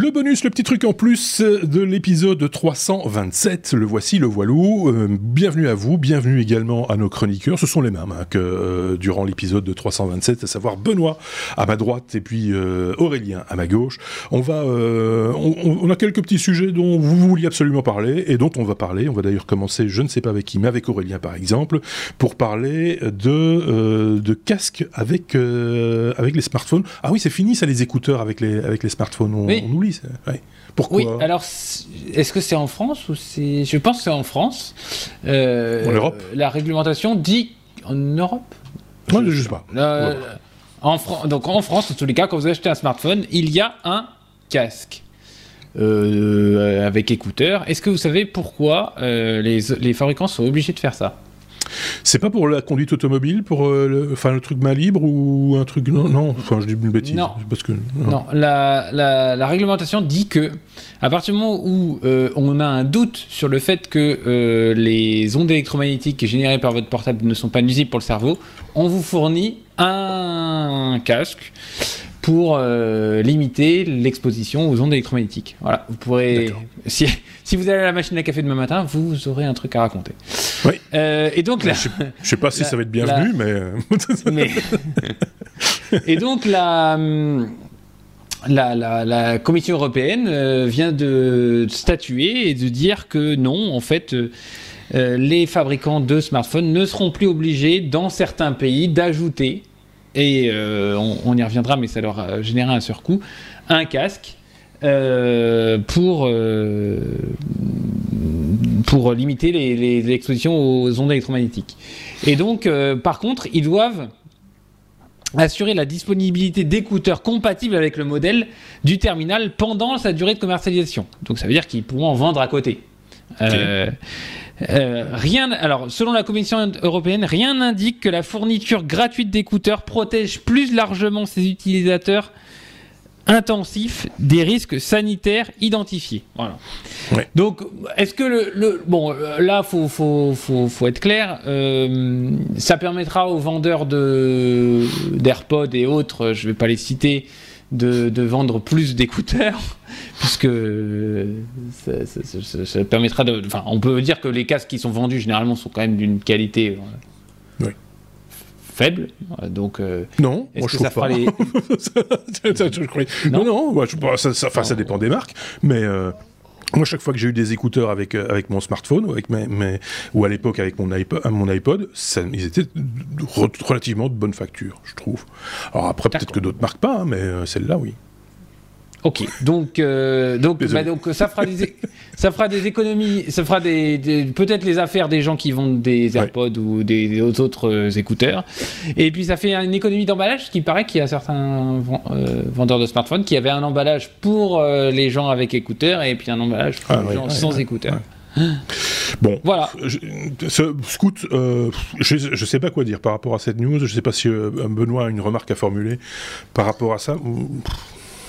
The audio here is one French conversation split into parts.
Le bonus, le petit truc en plus de l'épisode 327, le voici, le voilou. Euh, bienvenue à vous, bienvenue également à nos chroniqueurs. Ce sont les mêmes hein, que euh, durant l'épisode de 327, à savoir Benoît à ma droite et puis euh, Aurélien à ma gauche. On va, on, on, a quelques petits sujets dont vous vouliez absolument parler et dont on va parler. On va d'ailleurs commencer, je ne sais pas avec qui, mais avec Aurélien par exemple, pour parler de, de casques avec, avec les smartphones. Ah oui, c'est fini ça, les écouteurs avec les, avec les smartphones. On, pourquoi Oui, alors est-ce que c'est en France ou c'est. Je pense que c'est en France. Euh, en Europe La réglementation dit. En Europe Moi, je ne sais pas. en Donc en France, en tous les cas, quand vous achetez un smartphone, il y a un casque. Euh, avec écouteurs. Est-ce que vous savez pourquoi euh, les, les fabricants sont obligés de faire ça? C'est pas pour la conduite automobile, pour euh, le, enfin, le truc main libre ou un truc. Non, non enfin, je dis une bêtise. Non, parce que, non. la, la, réglementation dit que, à partir du moment où euh, on a un doute sur le fait que euh, les ondes électromagnétiques générées par votre portable ne sont pas nuisibles pour le cerveau, on vous fournit un casque pour euh, limiter l'exposition aux ondes électromagnétiques. Voilà, vous pourrez. Si, si, vous allez à la machine à café demain matin, vous aurez un truc à raconter. Oui. Euh, et donc là. Je, ne sais pas si ça va être bienvenu, mais... Euh, mais. et donc la. La, la, la, Commission européenne vient de statuer et de dire que non, en fait, les fabricants de smartphones ne seront plus obligés, dans certains pays, d'ajouter et euh, on, y reviendra, mais ça leur a généré un surcoût, un casque euh, pour, euh, pour limiter les, expositions aux ondes électromagnétiques. Et donc, par contre, ils doivent assurer la disponibilité d'écouteurs compatibles avec le modèle du terminal pendant sa durée de commercialisation. Donc ça veut dire qu'ils pourront en vendre à côté. Euh, rien, alors, selon la Commission européenne, rien n'indique que la fourniture gratuite d'écouteurs protège plus largement ses utilisateurs intensifs des risques sanitaires identifiés. Voilà. Donc, est-ce que le, bon, là, faut faut, faut, faut être clair, euh, ça permettra aux vendeurs de d'AirPods et autres, je ne vais pas les citer, de, vendre plus d'écouteurs, puisque ça, permettra de. Enfin, on peut dire que les casques qui sont vendus généralement sont quand même d'une qualité euh, faible. Donc, euh, non, moi je trouve pas. Les... non, non, moi, je, ça, ça, ça, dépend des marques, mais. Euh, moi, chaque fois que j'ai eu des écouteurs avec, euh, avec mon smartphone ou, avec mes, ou à l'époque avec mon iPod, mon iPod ça, ils étaient relativement de bonne facture, je trouve. Alors après, peut-être que d'autres marques pas, hein, mais celle-là, oui. Ok, donc euh, donc, bah, donc ça fera des ça fera des économies, ça fera des, peut-être les affaires des gens qui vendent des AirPods ou des, autres euh, écouteurs, et puis ça fait une économie d'emballage. qui paraît qu'il y a certains euh, vendeurs de smartphones qui avaient un emballage pour les gens avec écouteurs et puis un emballage pour ah les gens sans écouteurs. Bon, voilà. ce Scout, je, ne sais pas quoi dire par rapport à cette news. Je sais pas si Benoît a une remarque à formuler par rapport à ça.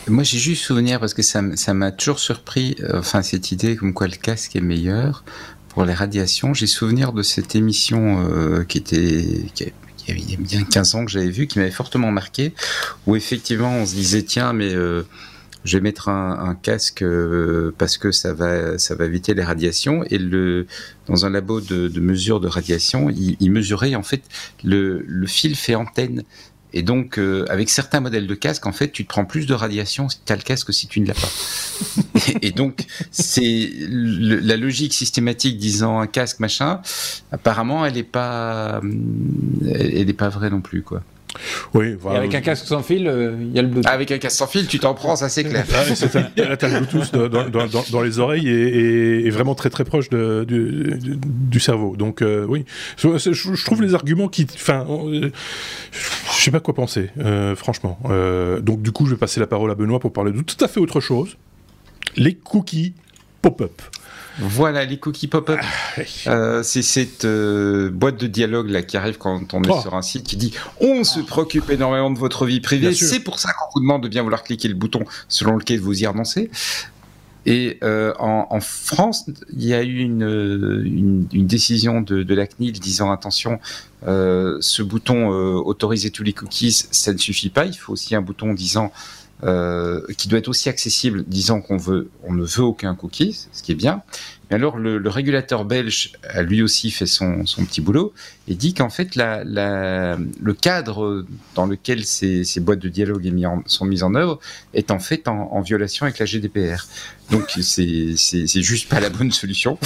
Moi, j'ai juste souvenir parce que ça, m'a toujours surpris, euh, enfin, cette idée comme quoi le casque est meilleur pour les radiations. J'ai souvenir de cette émission euh, qui était, il y a bien 15 ans que j'avais vu, qui m'avait fortement marqué, où effectivement on se disait tiens, mais euh, je vais mettre un, casque parce que ça va, ça va éviter les radiations. Et le, dans un labo de, mesure de radiation, il, il, mesurait en fait le fil fait antenne. Et donc, euh, avec certains modèles de casque, en fait, tu te prends plus de radiation si tu as le casque que si tu ne l'as pas. et, donc, c'est la logique systématique disant un casque, machin, apparemment, elle n'est pas, elle n'est pas vraie non plus, quoi. Oui, voilà. Et avec un casque sans fil, euh, il y a le Bluetooth. Avec un casque sans fil, tu t'en prends, ça c'est clair. Ah, le Bluetooth dans, dans, les oreilles et, vraiment très très proche de, du, cerveau. Donc euh, oui, je, trouve les arguments qui... Enfin, euh, je sais pas quoi penser, franchement. donc du coup, je vais passer la parole à Benoît pour parler de tout à fait autre chose. Les cookies pop-up. Voilà, les cookies pop-up. Ah, euh, c'est cette euh, boîte de dialogue là qui arrive quand on est oh. sur un site qui dit on se préoccupe énormément de votre vie privée. C'est pour ça qu'on vous demande de bien vouloir cliquer le bouton selon lequel vous y renoncez. Et euh, en, France, il y a eu une, décision de, de, la CNIL disant attention, ce bouton autoriser tous les cookies, ça ne suffit pas. Il faut aussi un bouton disant qui doit être aussi accessible, disant qu'on veut, on ne veut aucun cookie, ce qui est bien. Mais alors le, régulateur belge a lui aussi fait son, son petit boulot et dit qu'en fait la, le cadre dans lequel ces, ces boîtes de dialogue sont mises en œuvre est en fait en, violation avec la GDPR. Donc c'est juste pas la bonne solution.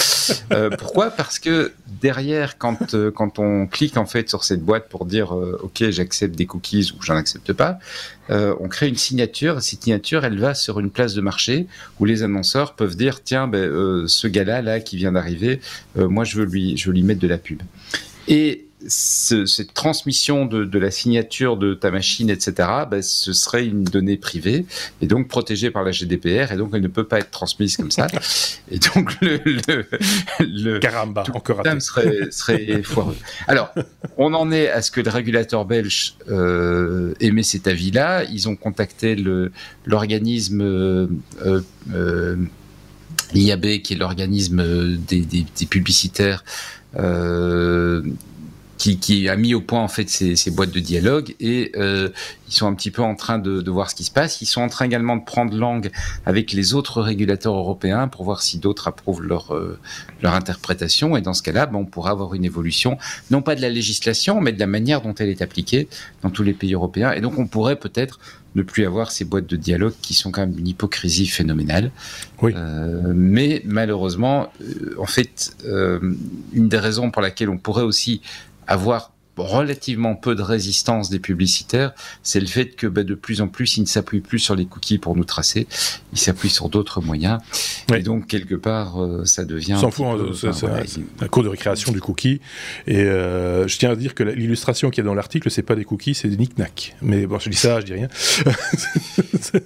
Euh, pourquoi? Parce que derrière, quand euh, quand on clique en fait sur cette boîte pour dire euh, OK j'accepte des cookies ou j'en accepte pas, on crée une signature. Cette signature, elle va sur une place de marché où les annonceurs peuvent dire tiens, ben, ce gars-là là qui vient d'arriver, euh, moi je veux lui je veux lui mettre de la pub. Et ce, cette transmission de, de, la signature de ta machine, etc., ben, ce serait une donnée privée et donc protégée par la GDPR et donc elle ne peut pas être transmise comme ça. Et donc le, le, le Caramba, encore raté. serait, serait foireux. Alors, on en est à ce que le régulateur belge euh, émet cet avis-là. Ils ont contacté l'organisme euh, euh, l'IAB, qui est l'organisme des, des, des, publicitaires. Euh, qui, qui, a mis au point en fait ces, ces boîtes de dialogue et euh, ils sont un petit peu en train de, de, voir ce qui se passe. Ils sont en train également de prendre langue avec les autres régulateurs européens pour voir si d'autres approuvent leur, euh, leur interprétation. Et dans ce cas-là, ben, on pourra avoir une évolution, non pas de la législation, mais de la manière dont elle est appliquée dans tous les pays européens. Et donc on pourrait peut-être ne plus avoir ces boîtes de dialogue qui sont quand même une hypocrisie phénoménale. Oui. Euh, mais malheureusement, euh, en fait, euh, une des raisons pour laquelle on pourrait aussi avoir relativement peu de résistance des publicitaires, c'est le fait que bah, de plus en plus, ils ne s'appuient plus sur les cookies pour nous tracer, ils s'appuient sur d'autres moyens. Oui. Et donc, quelque part, euh, ça devient... S'en fout, peu, c'est enfin, voilà, un cours de récréation du cookie. Et euh, je tiens à dire que l'illustration qu'il y a dans l'article, c'est pas des cookies, c'est des knick-knack. Mais bon, je dis ça, je dis rien.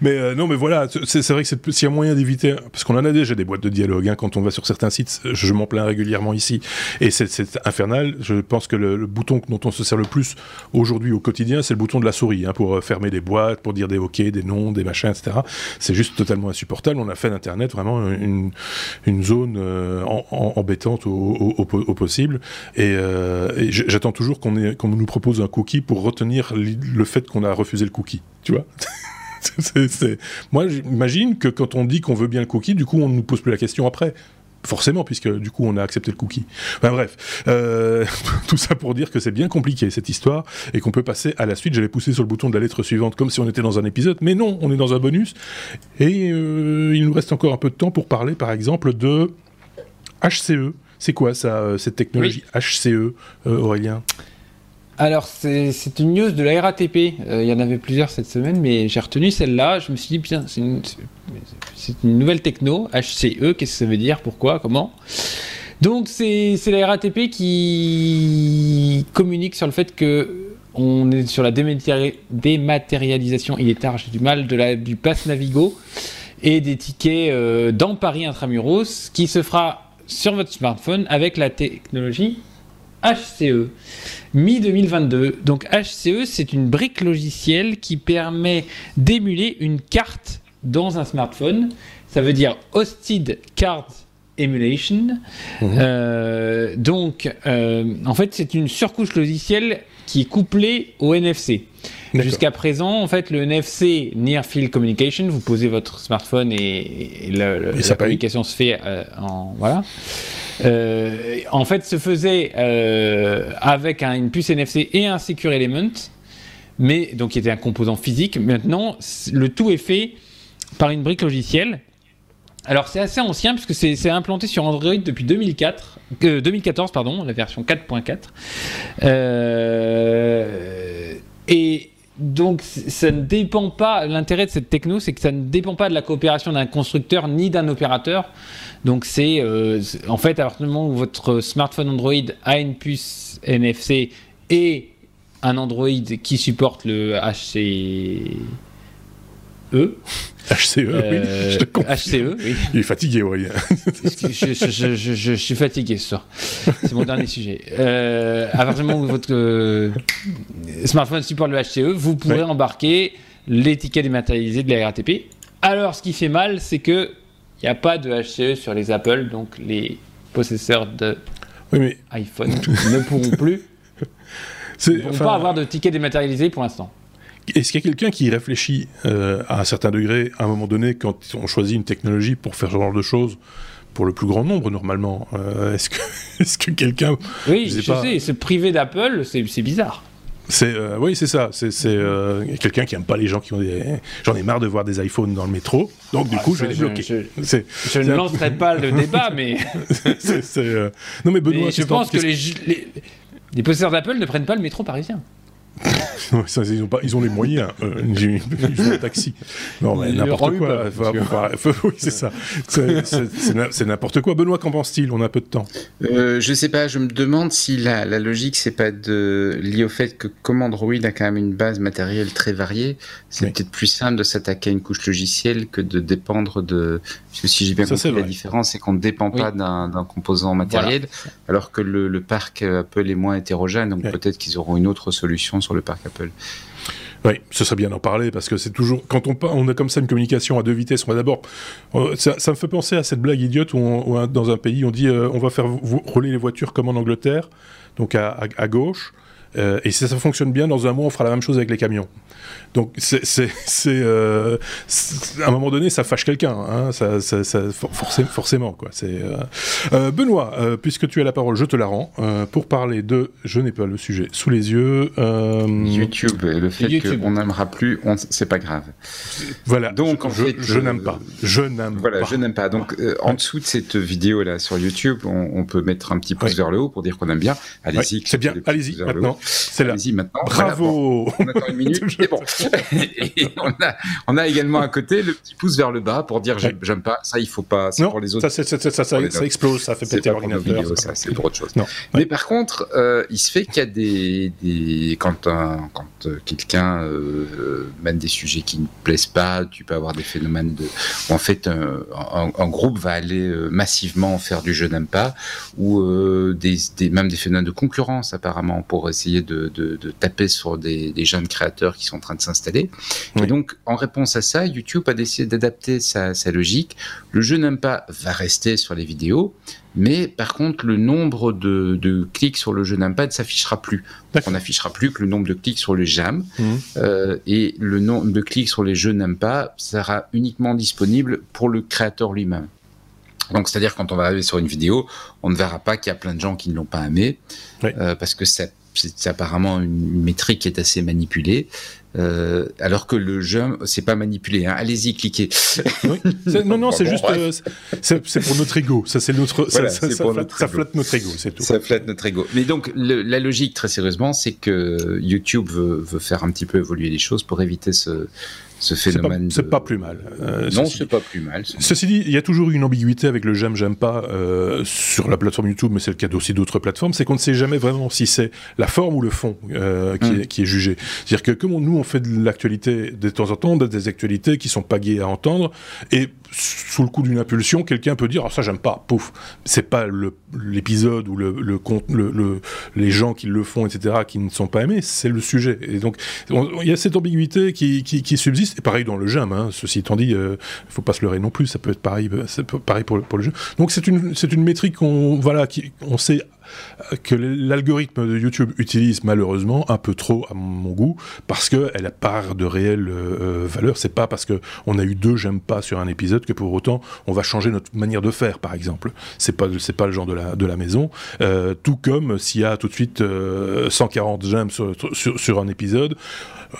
mais euh, non, mais voilà, c'est vrai que s'il y a moyen d'éviter, parce qu'on en a déjà des boîtes de dialogue, hein, quand on va sur certains sites, je m'en plains régulièrement ici, et c'est infernal. Je pense que le, le bouton dont on se sert le plus aujourd'hui au quotidien, c'est le bouton de la souris, hein, pour fermer des boîtes, pour dire des OK, des noms, des machins, etc. C'est juste totalement insupportable. On a fait d'Internet vraiment une, zone euh, embêtante au, possible. Et, euh, j'attends toujours qu'on qu nous propose un cookie pour retenir le fait qu'on a refusé le cookie. Tu vois. Moi, j'imagine que quand on dit qu'on veut bien le cookie, du coup, on ne nous pose plus la question après forcément, puisque du coup on a accepté le cookie. Enfin bref, euh, tout ça pour dire que c'est bien compliqué cette histoire et qu'on peut passer à la suite. J'avais poussé sur le bouton de la lettre suivante comme si on était dans un épisode, mais non, on est dans un bonus. Et euh, il nous reste encore un peu de temps pour parler par exemple de HCE. C'est quoi ça, cette technologie oui. HCE, euh, Aurélien? Alors, c'est une news de la RATP. Euh, il y en avait plusieurs cette semaine, mais j'ai retenu celle-là. Je me suis dit, bien, c'est une, nouvelle techno, HCE. Qu'est-ce que ça veut dire? Pourquoi? Comment? Donc, c'est la RATP qui communique sur le fait que on est sur la dématérialisation, il est tard, j'ai du mal, du pass Navigo et des tickets euh, dans Paris Intramuros qui se fera sur votre smartphone avec la technologie HCE mi-2022. Donc HCE, c'est une brique logicielle qui permet d'émuler une carte dans un smartphone. Ça veut dire Hosted Card Emulation. Mmh. Euh, donc, euh, en fait, c'est une surcouche logicielle qui est couplée au NFC. Jusqu'à présent, en fait, le NFC Near Field Communication, vous posez votre smartphone et, et, le, et la communication se fait euh, en voilà. Euh, en fait, se faisait euh, avec un, une puce NFC et un Secure Element, mais donc qui était un composant physique. Maintenant, le tout est fait par une brique logicielle. Alors c'est assez ancien puisque c'est implanté sur Android depuis 2004, euh, 2014 pardon, la version 4.4. Euh, et donc ça ne dépend pas, l'intérêt de cette techno, c'est que ça ne dépend pas de la coopération d'un constructeur ni d'un opérateur. Donc c'est euh, en fait à partir du moment où votre smartphone Android a une puce NFC et un Android qui supporte le HC E. HCE, euh, oui. Je HCE, oui. Il est fatigué, Aurélien. je, je, je, je, suis fatigué ce soir. C'est mon dernier sujet. Euh, à partir du moment où votre euh, smartphone supporte le HCE, vous pourrez ouais. embarquer l'étiquette dématérialisée de la RATP. Alors, ce qui fait mal, c'est que il n'y a pas de HCE sur les Apple, donc les possesseurs de oui, mais... iPhone ne pourront plus ne pourront enfin... pas avoir de ticket dématérialisé pour l'instant. Est-ce qu'il y a quelqu'un qui réfléchit à un certain degré, à un moment donné, quand on choisit une technologie pour faire ce genre de choses pour le plus grand nombre normalement. est-ce que, est que quelqu'un... Oui, je, sais, se priver d'Apple, c'est bizarre. C'est euh, oui, c'est ça. C'est euh, quelqu'un qui aime pas les gens qui ont des. J'en ai marre de voir des iPhones dans le métro, donc du ah, coup je vais les bloquer. Je, ne lancerai pas le débat, mais. Euh, non mais Benoît, je pense que les, les, les possesseurs d'Apple ne prennent pas le métro parisien. ils, ont pas, ils ont les moyens. Euh, ils ont un taxi. Non, mais n'importe quoi. oui, c'est ça. C'est n'importe quoi. Benoît, qu'en pense-t-il On a peu de temps. Euh, je sais pas. Je me demande si la, la logique, c'est pas de lié au fait que comme Android a quand même une base matérielle très variée, c'est peut-être plus simple de s'attaquer à une couche logicielle que de dépendre de. Parce que si j'ai bien compris, la différence, c'est qu'on ne dépend pas d'un composant matériel, alors que le, le, parc Apple est moins hétérogène. Donc peut-être qu'ils auront une autre solution sur le parc Apple. Oui, ce serait bien d'en parler parce que c'est toujours quand on on a comme ça une communication à deux vitesses. On va d'abord, ça, me fait penser à cette blague idiote où, dans un pays on dit euh, on va faire rouler les voitures comme en Angleterre, donc à, gauche. Euh, et si ça fonctionne bien, dans un mois, on fera la même chose avec les camions. Donc, c'est, euh, à un moment donné, ça fâche quelqu'un, hein, ça, forcément, quoi. Euh, Benoît, puisque tu as la parole, je te la rends pour parler de, je n'ai pas le sujet sous les yeux. YouTube, le fait qu'on n'aimera plus, c'est pas grave. Voilà. Donc, en je, fait, je n'aime pas. Je n'aime voilà, pas. je n'aime pas. Donc, en dessous de cette vidéo là sur YouTube, on, peut mettre un petit pouce vers le haut pour dire qu'on aime bien. Allez-y. c'est bien. Allez-y maintenant. C'est là. Maintenant. Bravo. on attend une minute. C'est bon. et on a, également à côté le petit pouce vers le bas pour dire j'aime pas, ça il faut pas, c'est pour les autres. Ça, ça, explose, ça fait péter l'ordinateur. C'est pour autre chose. Mais par contre, euh, il se fait qu'il y a des, des quand, un, quand euh, quelqu'un euh, mène des sujets qui ne plaisent pas, tu peux avoir des phénomènes de, où en fait un, groupe va aller massivement faire du je n'aime pas, ou des, des, même des phénomènes de concurrence apparemment pour essayer de, de, de taper sur des, des jeunes créateurs qui sont en train de s'installer. Et donc, en réponse à ça, YouTube a décidé d'adapter sa, logique. Le je n'aime pas va rester sur les vidéos, mais par contre, le nombre de, clics sur le je n'aime pas ne s'affichera plus. on n'affichera plus que le nombre de clics sur le j'aime, mmh. euh, et le nombre de clics sur les je n'aime pas sera uniquement disponible pour le créateur lui-même. Donc, c'est-à-dire quand on va arriver sur une vidéo, on ne verra pas qu'il y a plein de gens qui ne l'ont pas aimé, euh, parce que c'est apparemment une métrique qui est assez manipulée. Euh, alors que le jeu, c'est pas manipulé. Hein. Allez-y, cliquez. Non, non, c'est juste, euh, c'est pour notre ego. Ça, c'est notre, ça, flatte, notre ego, c'est tout. Ça flatte notre ego. Mais donc, la logique, très sérieusement, c'est que YouTube veut, veut, faire un petit peu évoluer les choses pour éviter ce, ce phénomène. C'est pas, plus mal. Euh, non, c'est pas plus mal. Ceci dit, il y a toujours eu une ambiguïté avec le j'aime, j'aime pas euh, sur la plateforme YouTube, mais c'est le cas aussi d'autres plateformes, c'est qu'on ne sait jamais vraiment si c'est la forme ou le fond euh, qui, mm. est, qui, est, jugé. C'est-à-dire que comme nous, on fait de l'actualité de temps en temps, des actualités qui sont pas gaies à entendre, et sous le coup d'une impulsion, quelqu'un peut dire ah, ça j'aime pas, pouf. C'est pas l'épisode ou le, le, le, les gens qui le font, etc., qui ne sont pas aimés, c'est le sujet. Et donc il y a cette ambiguïté qui, subsiste et pareil dans le jeu, hein. ceci étant dit, il euh, faut pas se leurrer non plus, ça peut être pareil, euh, pareil pour, le jeu. Donc c'est une, une métrique qu'on voilà, qui, sait que l'algorithme de YouTube utilise malheureusement un peu trop à mon goût parce qu'elle a part de réelle euh, valeur. C'est pas parce que on a eu deux j'aime pas sur un épisode que pour autant on va changer notre manière de faire, par exemple. C'est pas c'est pas le genre de la de la maison. Euh, tout comme s'il y a tout de suite 140 euh, j'aime sur, sur, sur, un épisode.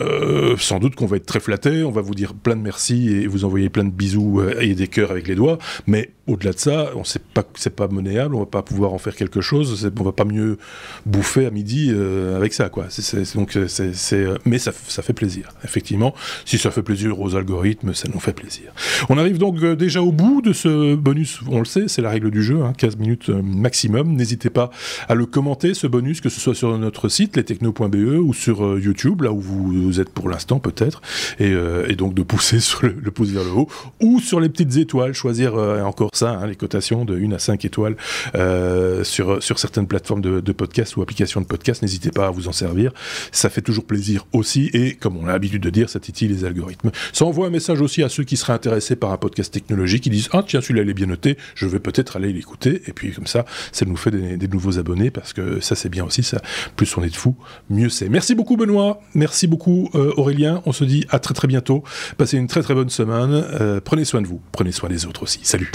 Euh, sans doute qu'on va être très flatté, on va vous dire plein de merci et vous envoyer plein de bisous et des cœurs avec les doigts, mais au-delà de ça, on sait pas que c'est pas monnayable, on va pas pouvoir en faire quelque chose on va pas mieux bouffer à midi euh, avec ça, quoi. donc euh, mais ça, fait plaisir, effectivement. Si ça fait plaisir aux algorithmes, ça nous fait plaisir. On arrive donc euh, déjà au bout de ce bonus. On le sait, c'est la règle du jeu, 15 hein, minutes maximum. N'hésitez pas à le commenter ce bonus, que ce soit sur notre site lestechno.be ou sur YouTube, là où vous êtes pour l'instant peut-être, et, donc de pousser sur le, pouce vers le haut ou sur les petites étoiles, choisir encore ça, hein, les cotations de 1 à 5 étoiles sur sur certaines plateformes de, de podcast ou applications de podcast, n'hésitez pas à vous en servir. Ça fait toujours plaisir aussi, et comme on a l'habitude de dire, ça titille les algorithmes. Ça envoie un message aussi à ceux qui seraient intéressés par un podcast technologique, qui disent Ah, tiens, celui-là, il est bien noté, je vais peut-être aller l'écouter, et puis comme ça, ça nous fait des, nouveaux abonnés, parce que ça, c'est bien aussi, ça. Plus on est de fous, mieux c'est. Merci beaucoup, Benoît. Merci beaucoup beaucoup Aurélien, on se dit à très très bientôt. Passez une très très bonne semaine. prenez soin de vous, prenez soin des autres aussi. Salut.